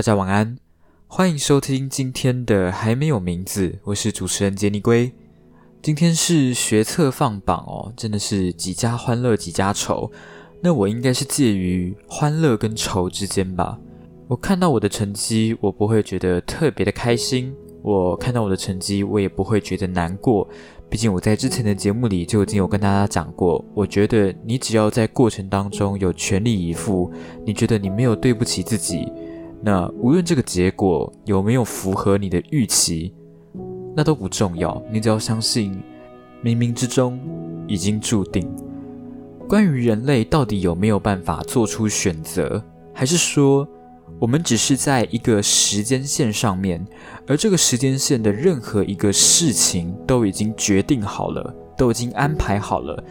大家晚安，欢迎收听今天的还没有名字，我是主持人杰尼龟。今天是学测放榜哦，真的是几家欢乐几家愁。那我应该是介于欢乐跟愁之间吧。我看到我的成绩，我不会觉得特别的开心；我看到我的成绩，我也不会觉得难过。毕竟我在之前的节目里就已经有跟大家讲过，我觉得你只要在过程当中有全力以赴，你觉得你没有对不起自己，那无论这个结果有没有符合你的预期，那都不重要。你只要相信，冥冥之中已经注定。关于人类到底有没有办法做出选择，还是说？我们只是在一个时间线上面，而这个时间线的任何一个事情都已经决定好了，都已经安排好了。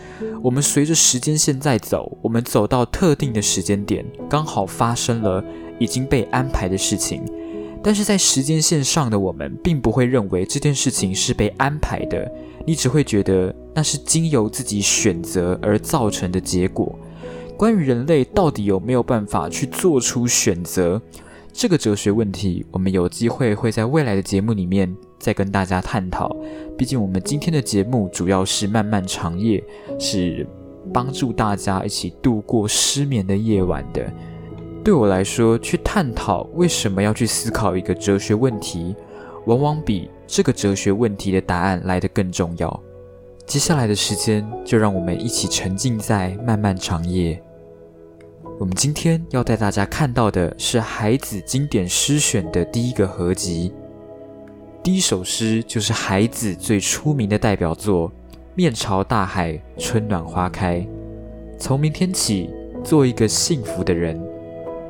我们随着时间线在走，我们走到特定的时间点，刚好发生了已经被安排的事情。但是在时间线上的我们，并不会认为这件事情是被安排的，你只会觉得那是经由自己选择而造成的结果。关于人类到底有没有办法去做出选择这个哲学问题，我们有机会会在未来的节目里面再跟大家探讨。毕竟我们今天的节目主要是漫漫长夜，是帮助大家一起度过失眠的夜晚的。对我来说，去探讨为什么要去思考一个哲学问题，往往比这个哲学问题的答案来得更重要。接下来的时间，就让我们一起沉浸在漫漫长夜。我们今天要带大家看到的是海子经典诗选的第一个合集，第一首诗就是海子最出名的代表作《面朝大海，春暖花开》。从明天起，做一个幸福的人，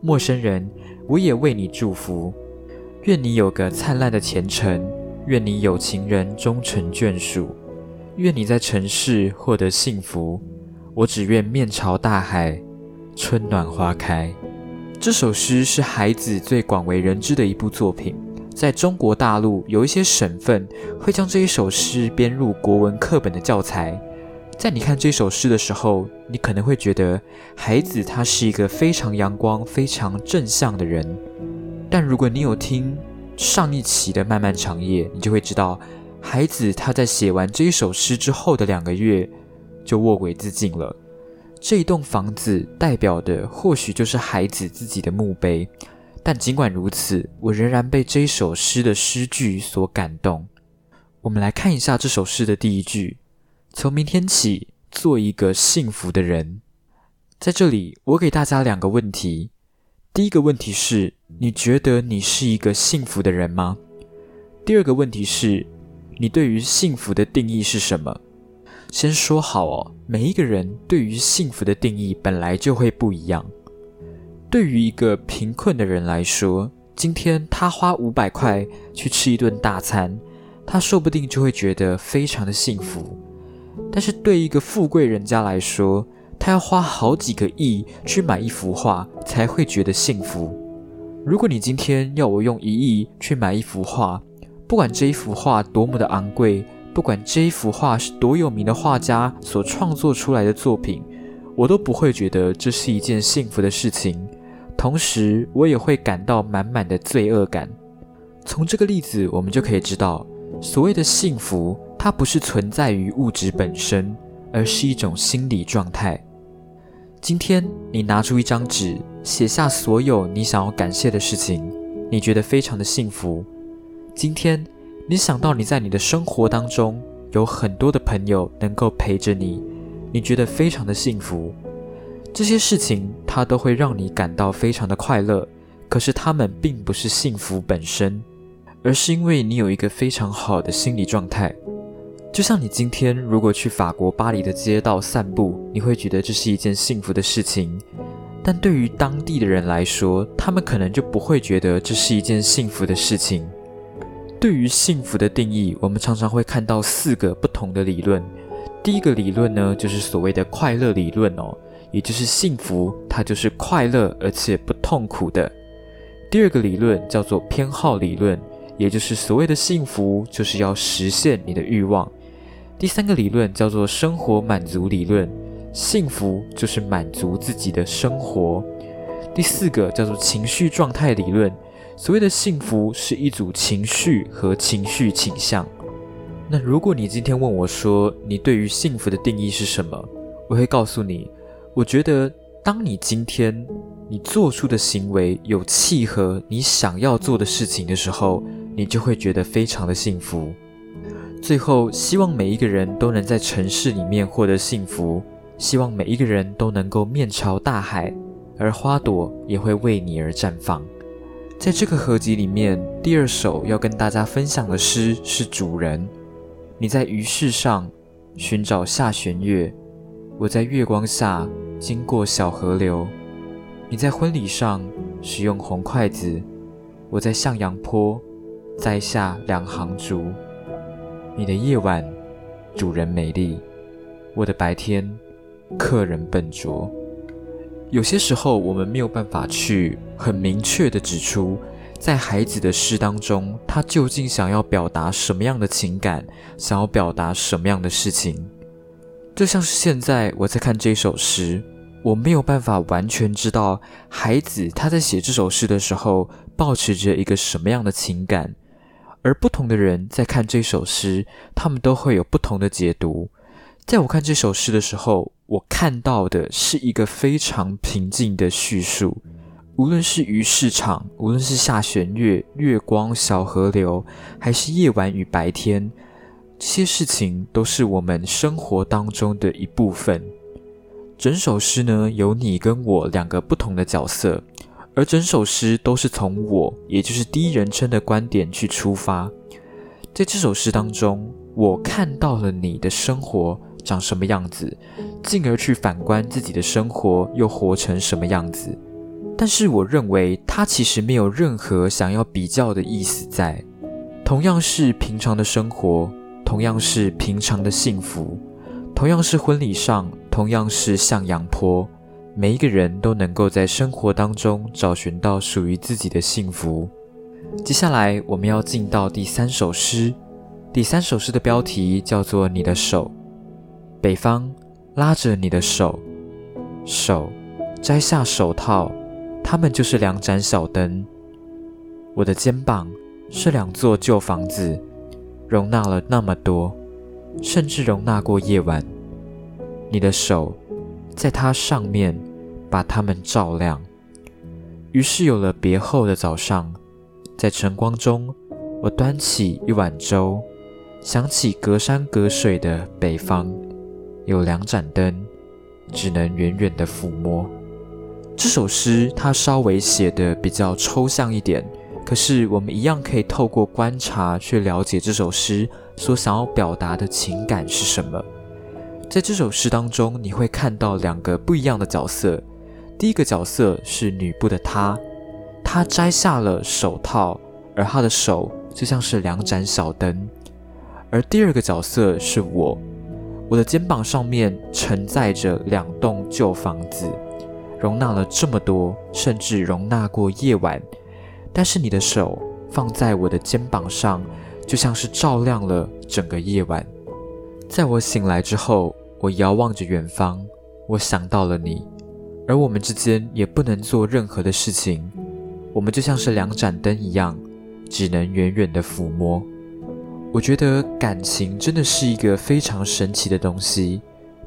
陌生人，我也为你祝福。愿你有个灿烂的前程，愿你有情人终成眷属，愿你在城市获得幸福。我只愿面朝大海，春暖花开。这首诗是孩子最广为人知的一部作品，在中国大陆有一些省份会将这一首诗编入国文课本的教材。在你看这首诗的时候，你可能会觉得孩子他是一个非常阳光、非常正向的人。但如果你有听上一期的《漫漫长夜》，你就会知道，孩子他在写完这一首诗之后的两个月就卧轨自尽了。这一栋房子代表的或许就是孩子自己的墓碑，但尽管如此，我仍然被这一首诗的诗句所感动。我们来看一下这首诗的第一句：“从明天起，做一个幸福的人。”在这里，我给大家两个问题。第一个问题是：你觉得你是一个幸福的人吗？第二个问题是：你对于幸福的定义是什么？先说好哦，每一个人对于幸福的定义本来就会不一样。对于一个贫困的人来说，今天他花五百块去吃一顿大餐，他说不定就会觉得非常的幸福。但是对一个富贵人家来说，他要花好几个亿去买一幅画才会觉得幸福。如果你今天要我用一亿去买一幅画，不管这一幅画多么的昂贵。不管这一幅画是多有名的画家所创作出来的作品，我都不会觉得这是一件幸福的事情。同时，我也会感到满满的罪恶感。从这个例子，我们就可以知道，所谓的幸福，它不是存在于物质本身，而是一种心理状态。今天，你拿出一张纸，写下所有你想要感谢的事情，你觉得非常的幸福。今天。你想到你在你的生活当中有很多的朋友能够陪着你，你觉得非常的幸福。这些事情它都会让你感到非常的快乐，可是它们并不是幸福本身，而是因为你有一个非常好的心理状态。就像你今天如果去法国巴黎的街道散步，你会觉得这是一件幸福的事情。但对于当地的人来说，他们可能就不会觉得这是一件幸福的事情。对于幸福的定义，我们常常会看到四个不同的理论。第一个理论呢，就是所谓的快乐理论哦，也就是幸福它就是快乐而且不痛苦的。第二个理论叫做偏好理论，也就是所谓的幸福就是要实现你的欲望。第三个理论叫做生活满足理论，幸福就是满足自己的生活。第四个叫做情绪状态理论。所谓的幸福是一组情绪和情绪倾向。那如果你今天问我说你对于幸福的定义是什么，我会告诉你，我觉得当你今天你做出的行为有契合你想要做的事情的时候，你就会觉得非常的幸福。最后，希望每一个人都能在城市里面获得幸福，希望每一个人都能够面朝大海，而花朵也会为你而绽放。在这个合集里面，第二首要跟大家分享的诗是《主人》。你在鱼市上寻找下弦月，我在月光下经过小河流。你在婚礼上使用红筷子，我在向阳坡摘下两行竹。你的夜晚，主人美丽；我的白天，客人笨拙。有些时候，我们没有办法去很明确的指出，在孩子的诗当中，他究竟想要表达什么样的情感，想要表达什么样的事情。就像是现在我在看这首诗，我没有办法完全知道孩子他在写这首诗的时候，保持着一个什么样的情感，而不同的人在看这首诗，他们都会有不同的解读。在我看这首诗的时候，我看到的是一个非常平静的叙述。无论是鱼市场，无论是下弦月、月光、小河流，还是夜晚与白天，这些事情都是我们生活当中的一部分。整首诗呢，有你跟我两个不同的角色，而整首诗都是从我，也就是第一人称的观点去出发。在这首诗当中，我看到了你的生活。长什么样子，进而去反观自己的生活又活成什么样子。但是我认为他其实没有任何想要比较的意思在。同样是平常的生活，同样是平常的幸福，同样是婚礼上，同样是向阳坡，每一个人都能够在生活当中找寻到属于自己的幸福。接下来我们要进到第三首诗，第三首诗的标题叫做《你的手》。北方拉着你的手，手摘下手套，它们就是两盏小灯。我的肩膀是两座旧房子，容纳了那么多，甚至容纳过夜晚。你的手在它上面，把它们照亮。于是有了别后的早上，在晨光中，我端起一碗粥，想起隔山隔水的北方。有两盏灯，只能远远的抚摸。这首诗它稍微写的比较抽象一点，可是我们一样可以透过观察去了解这首诗所想要表达的情感是什么。在这首诗当中，你会看到两个不一样的角色。第一个角色是女部的她，她摘下了手套，而她的手就像是两盏小灯。而第二个角色是我。我的肩膀上面承载着两栋旧房子，容纳了这么多，甚至容纳过夜晚。但是你的手放在我的肩膀上，就像是照亮了整个夜晚。在我醒来之后，我遥望着远方，我想到了你，而我们之间也不能做任何的事情。我们就像是两盏灯一样，只能远远的抚摸。我觉得感情真的是一个非常神奇的东西，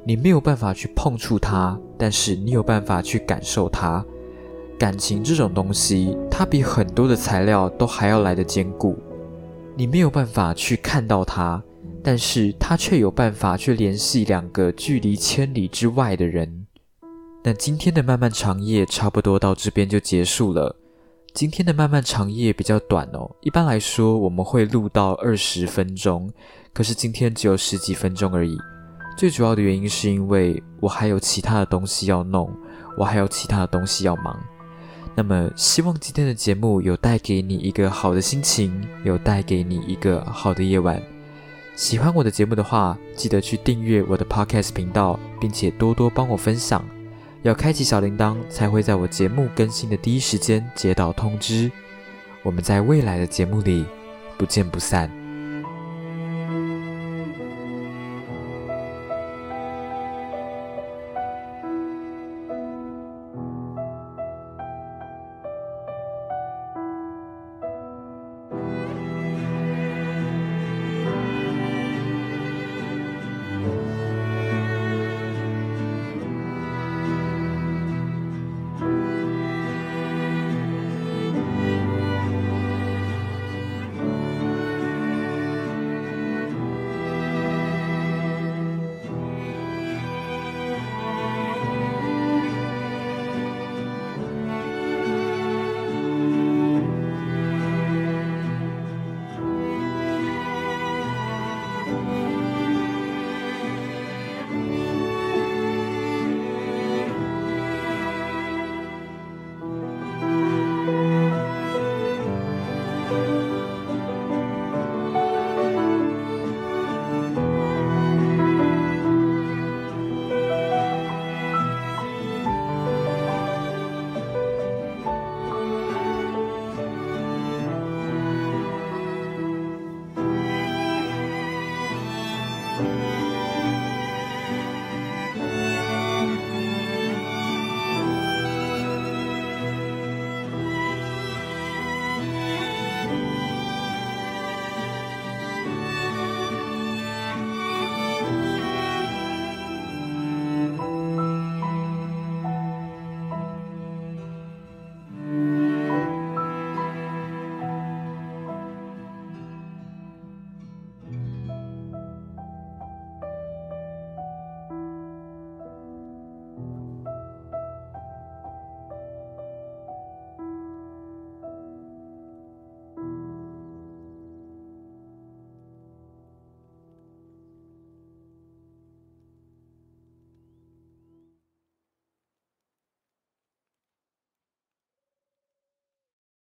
你没有办法去碰触它，但是你有办法去感受它。感情这种东西，它比很多的材料都还要来得坚固。你没有办法去看到它，但是它却有办法去联系两个距离千里之外的人。那今天的漫漫长夜差不多到这边就结束了。今天的漫漫长夜比较短哦，一般来说我们会录到二十分钟，可是今天只有十几分钟而已。最主要的原因是因为我还有其他的东西要弄，我还有其他的东西要忙。那么，希望今天的节目有带给你一个好的心情，有带给你一个好的夜晚。喜欢我的节目的话，记得去订阅我的 Podcast 频道，并且多多帮我分享。要开启小铃铛，才会在我节目更新的第一时间接到通知。我们在未来的节目里不见不散。